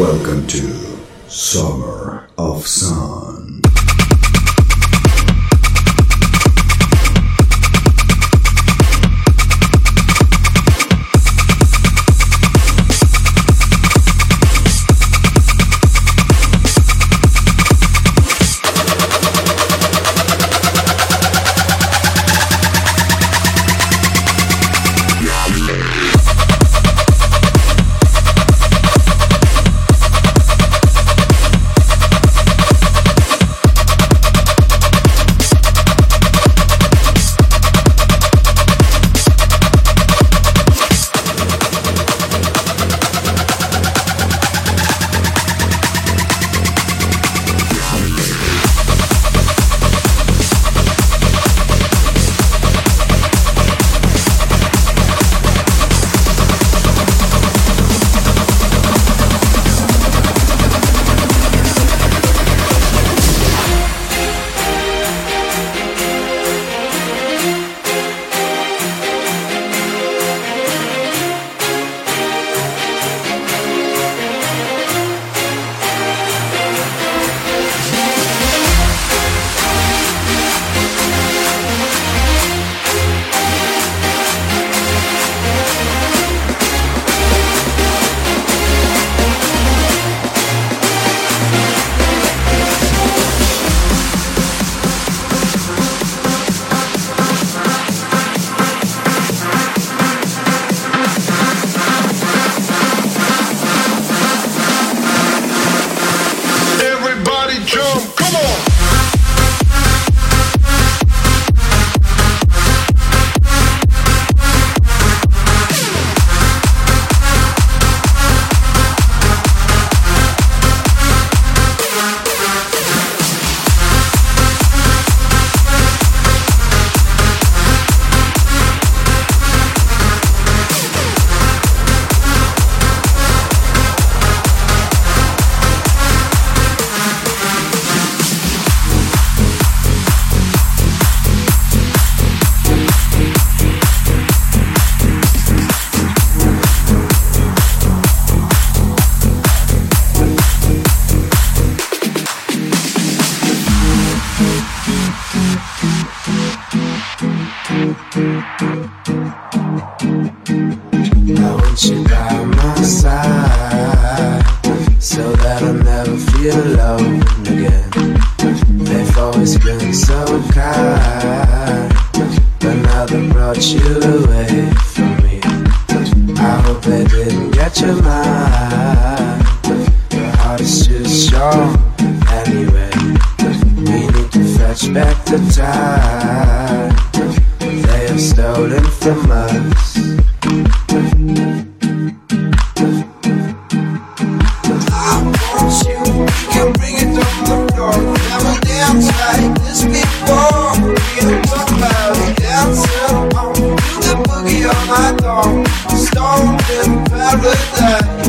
Welcome to Summer of Sun.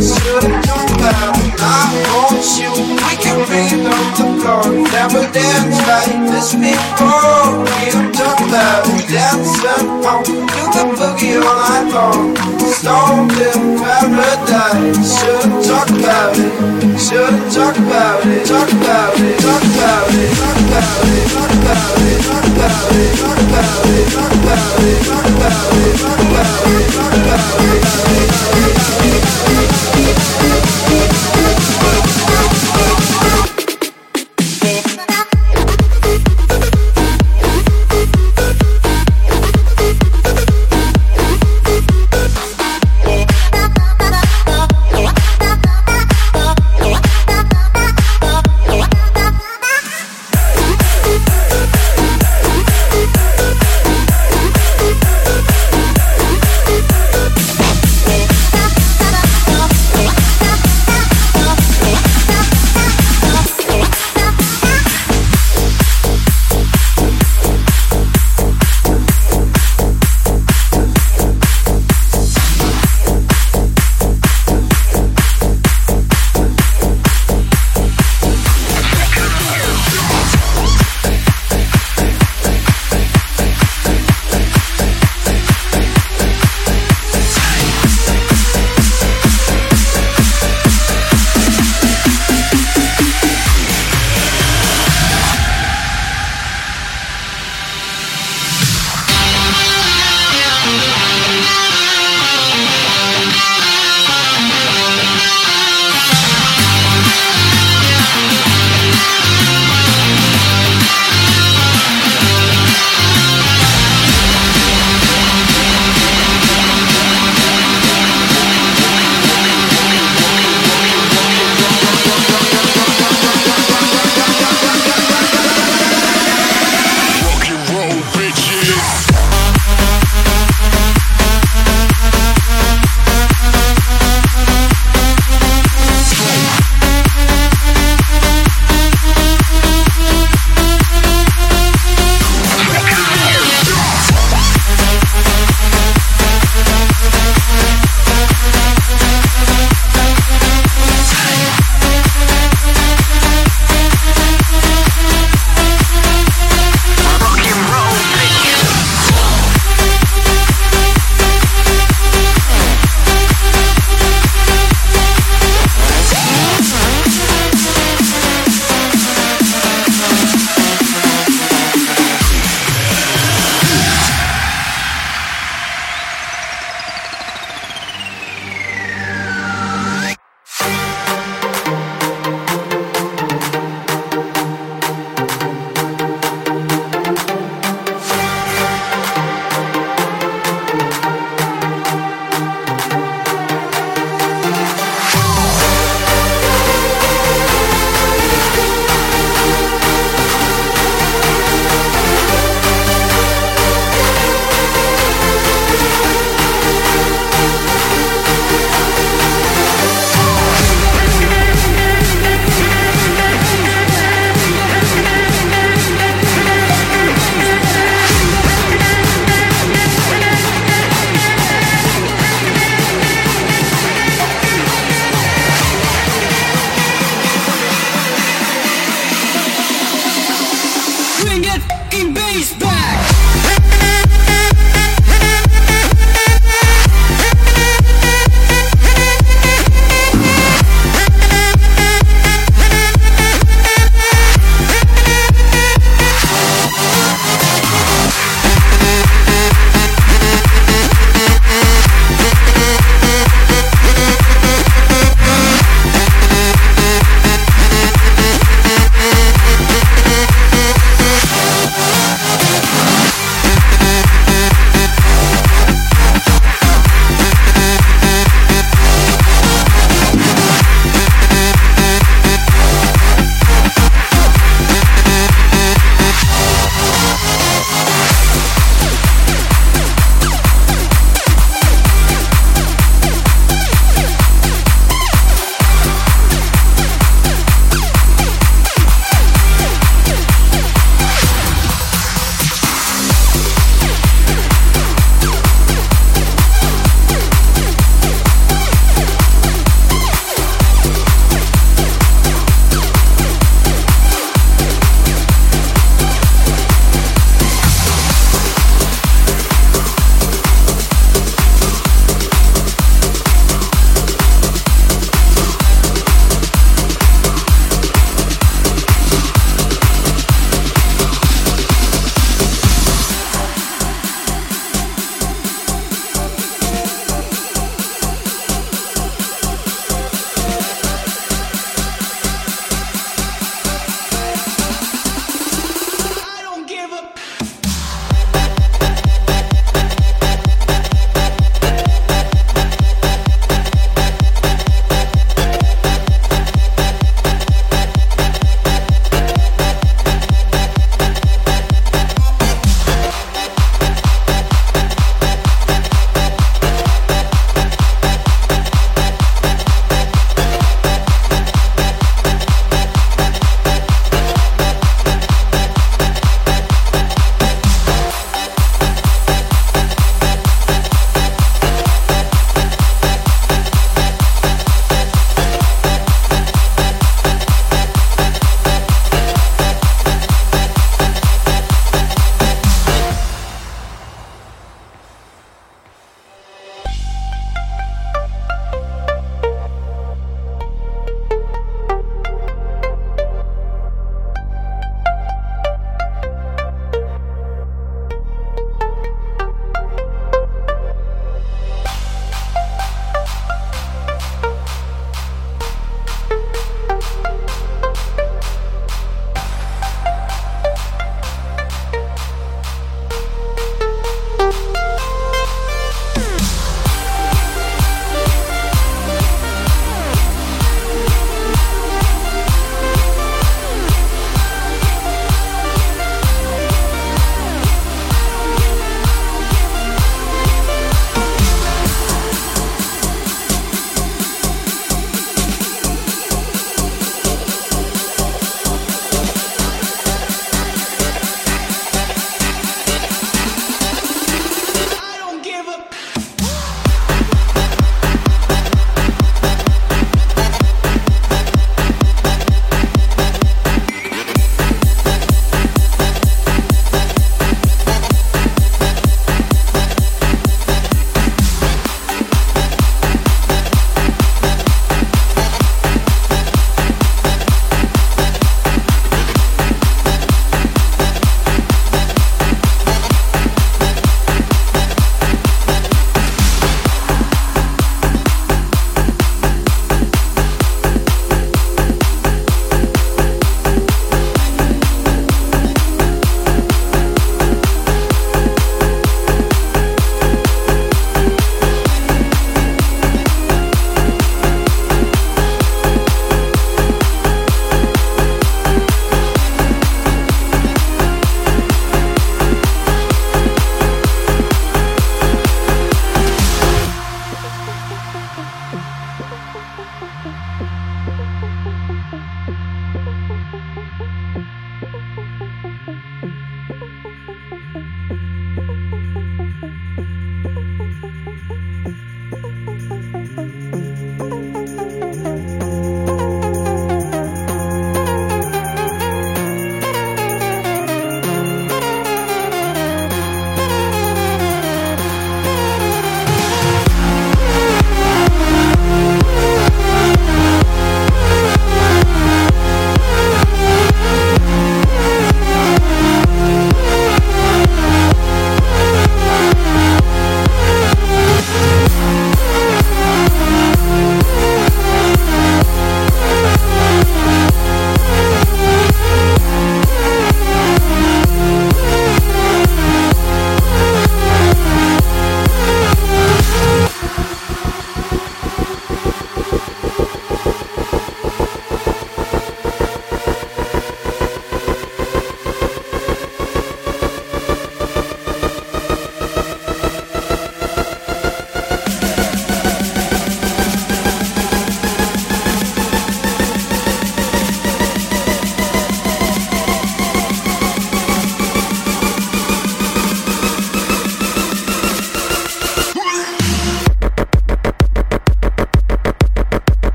should have known better. I want you. We can read on the floor. Never dance like this before. We have done that. Dancing on. You can boogie all night long. Stoned in paradise. Should have talked about it. Should have. Talk about it. Talk about it. Talk about it. Talk about it. Talk about it. Talk about it. Talk about it.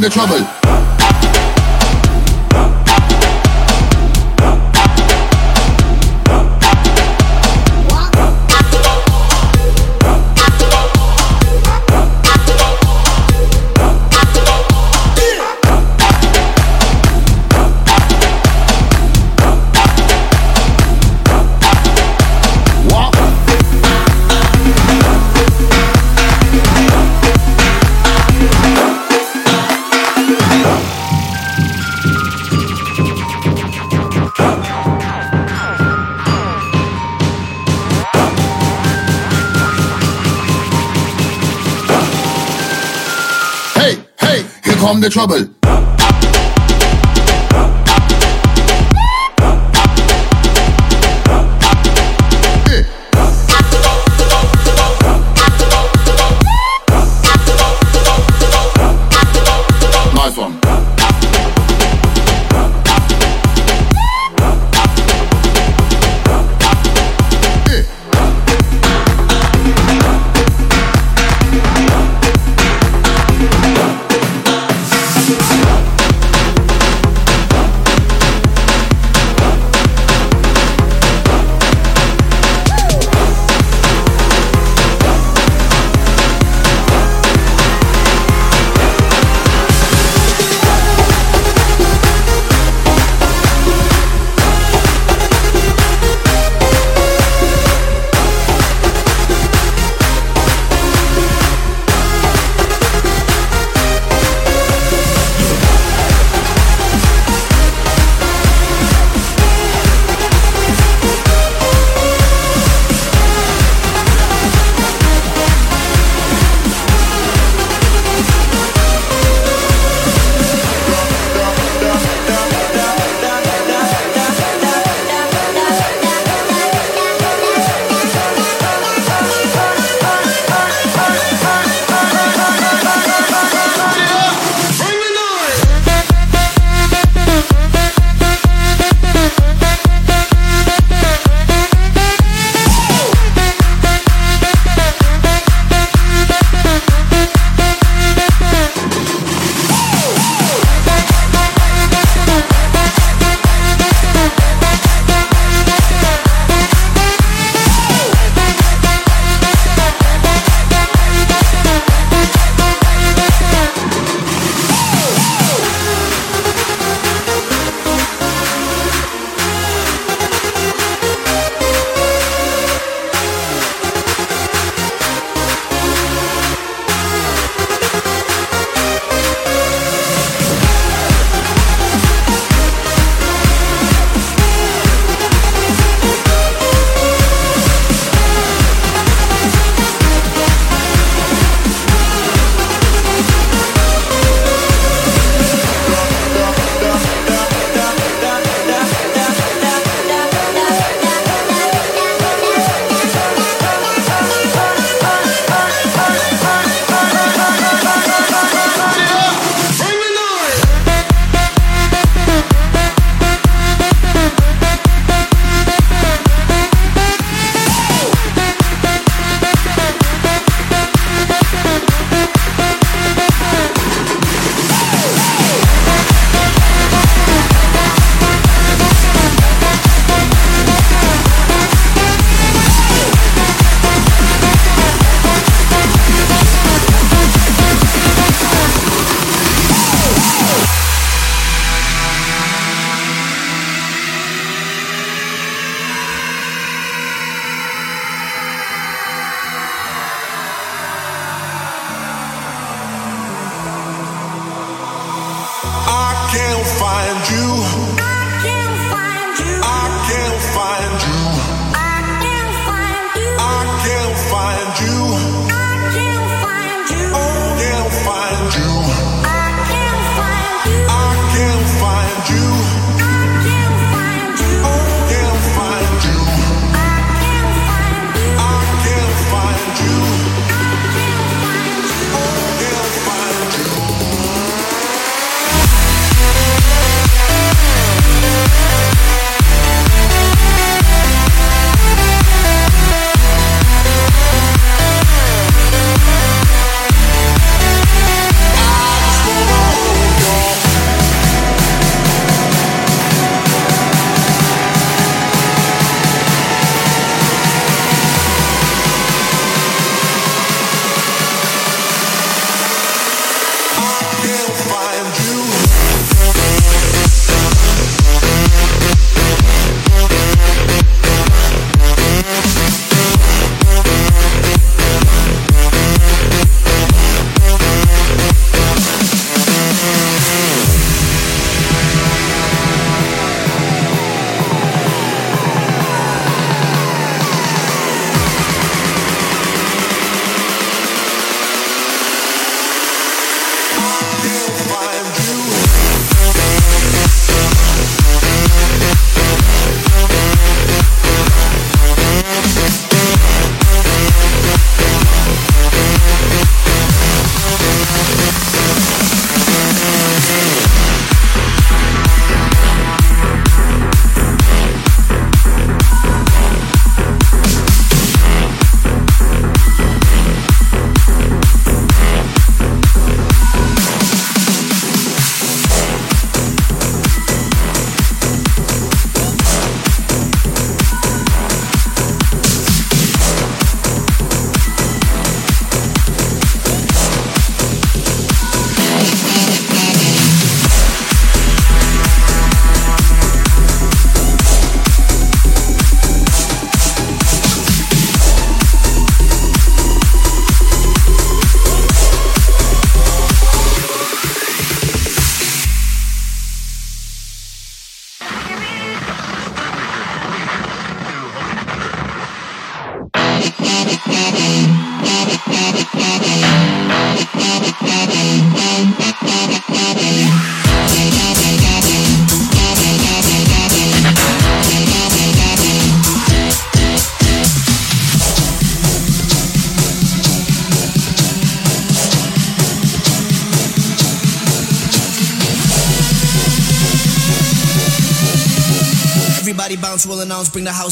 The trouble. The trouble.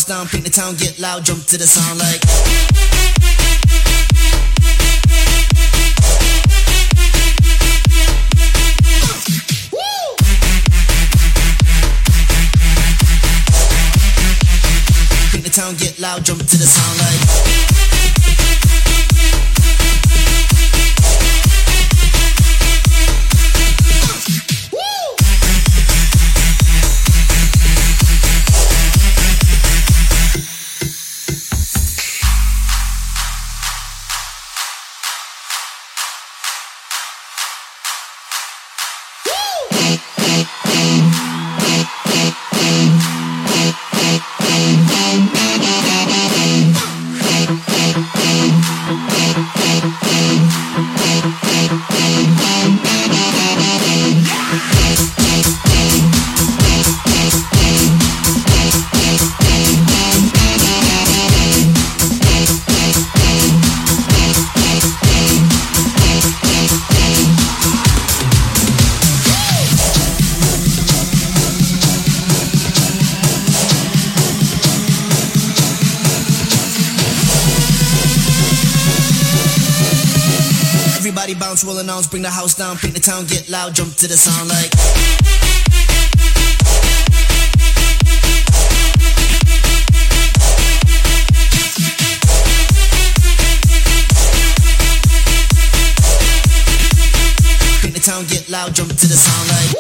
Down, paint the town, get loud, jump to the sound like. Paint the town, get loud, jump to the sound like. Bring the house down, paint the town, get loud, jump to the sound like. Paint the town, get loud, jump to the sound like.